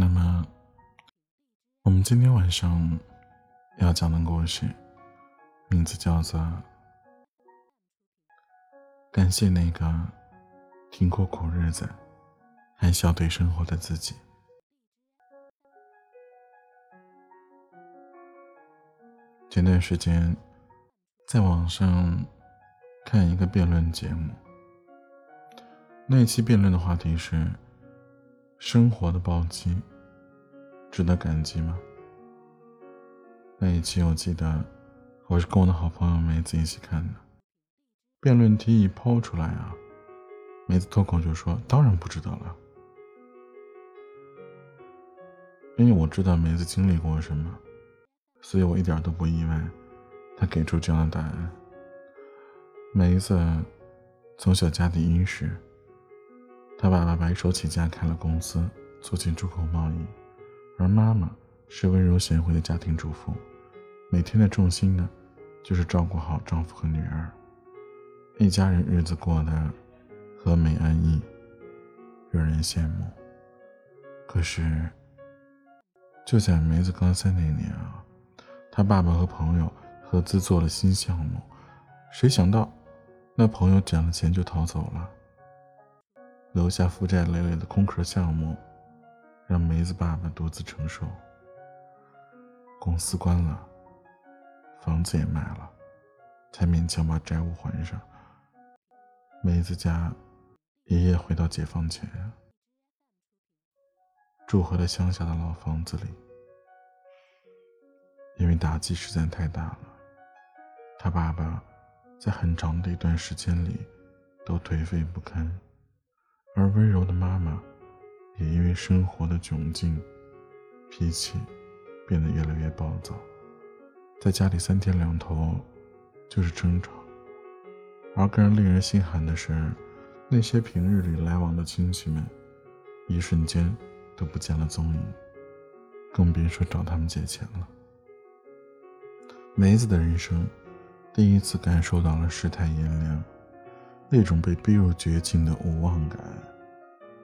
那么，我们今天晚上要讲的故事，名字叫做《感谢那个听过苦日子还笑对生活的自己》。前段时间，在网上看一个辩论节目，那一期辩论的话题是。生活的暴击，值得感激吗？那一期我记得，我是跟我的好朋友梅子一起看的。辩论题一抛出来啊，梅子脱口就说：“当然不值得了。”因为我知道梅子经历过什么，所以我一点都不意外，她给出这样的答案。梅子从小家底殷实。他爸爸白手起家开了公司，做进出口贸易，而妈妈是温柔贤惠的家庭主妇，每天的重心呢，就是照顾好丈夫和女儿，一家人日子过得和美安逸，惹人羡慕。可是，就在梅子高三那年啊，他爸爸和朋友合资做了新项目，谁想到，那朋友捡了钱就逃走了。留下负债累累的空壳项目，让梅子爸爸独自承受。公司关了，房子也卖了，才勉强把债务还上。梅子家爷爷回到解放前，住回了乡下的老房子里。因为打击实在太大了，他爸爸在很长的一段时间里都颓废不堪。而温柔的妈妈，也因为生活的窘境，脾气变得越来越暴躁，在家里三天两头就是争吵。而更令人心寒的是，那些平日里来往的亲戚们，一瞬间都不见了踪影，更别说找他们借钱了。梅子的人生，第一次感受到了世态炎凉。那种被逼入绝境的无望感，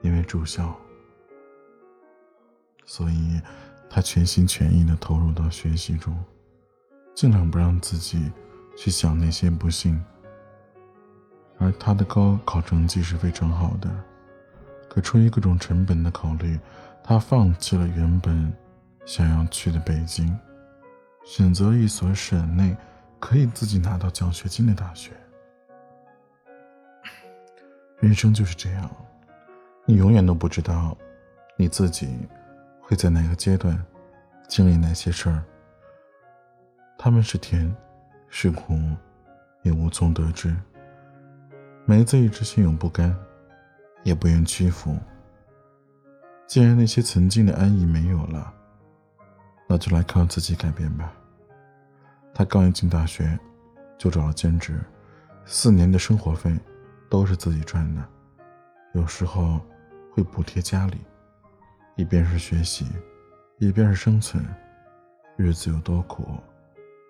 因为住校，所以他全心全意的投入到学习中，尽量不让自己去想那些不幸。而他的高考成绩是非常好的，可出于各种成本的考虑，他放弃了原本想要去的北京，选择一所省内可以自己拿到奖学金的大学。人生就是这样，你永远都不知道你自己会在哪个阶段经历哪些事儿。他们是甜是苦，也无从得知。梅子一直心有不甘，也不愿屈服。既然那些曾经的安逸没有了，那就来靠自己改变吧。他刚一进大学，就找了兼职，四年的生活费。都是自己赚的，有时候会补贴家里，一边是学习，一边是生存，日子有多苦，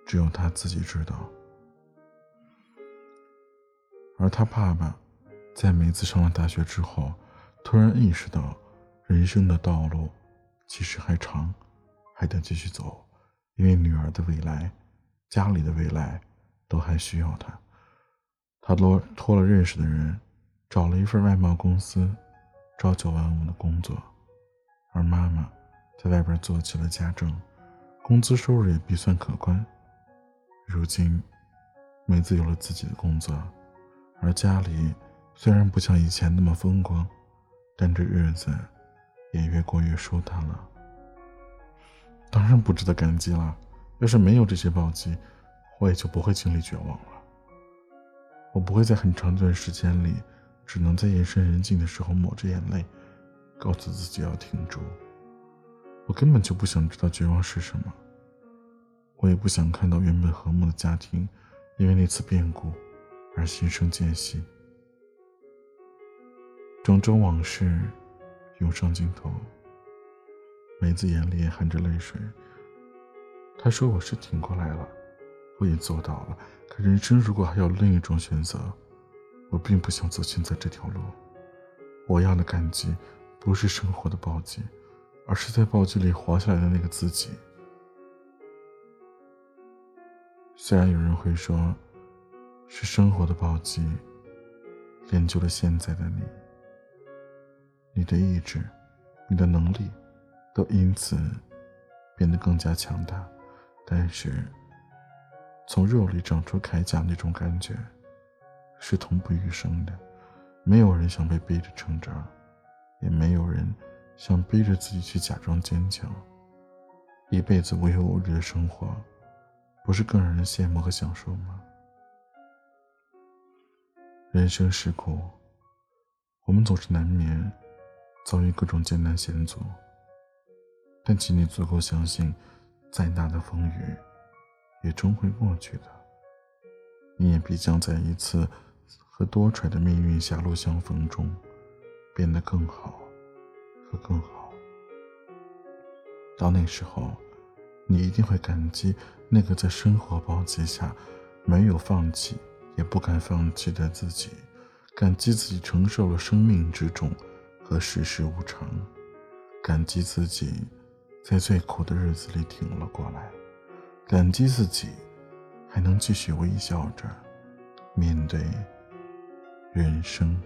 只有他自己知道。而他爸爸，在梅子上了大学之后，突然意识到，人生的道路其实还长，还得继续走，因为女儿的未来，家里的未来，都还需要他。他托托了认识的人，找了一份外贸公司，朝九晚五的工作，而妈妈在外边做起了家政，工资收入也必算可观。如今，梅子有了自己的工作，而家里虽然不像以前那么风光，但这日子也越过越舒坦了。当然不值得感激了，要是没有这些暴击，我也就不会经历绝望了。我不会在很长一段时间里，只能在夜深人静的时候抹着眼泪，告诉自己要挺住。我根本就不想知道绝望是什么，我也不想看到原本和睦的家庭因为那次变故而心生间隙。种种往事涌上心头，梅子眼里也含着泪水。她说：“我是挺过来了。”我也做到了，可人生如果还有另一种选择，我并不想走现在这条路。我要的感激，不是生活的暴击，而是在暴击里活下来的那个自己。虽然有人会说，是生活的暴击练就了现在的你，你的意志、你的能力都因此变得更加强大，但是。从肉里长出铠甲那种感觉，是同步余生的。没有人想被逼着成长，也没有人想逼着自己去假装坚强。一辈子无忧无虑的生活，不是更让人羡慕和享受吗？人生是苦，我们总是难免遭遇各种艰难险阻。但请你足够相信，再大的风雨。也终会过去的，你也必将在一次和多舛的命运狭路相逢中，变得更好和更好。到那时候，你一定会感激那个在生活暴击下没有放弃也不敢放弃的自己，感激自己承受了生命之重和世事无常，感激自己在最苦的日子里挺了过来。感激自己还能继续微笑着面对人生。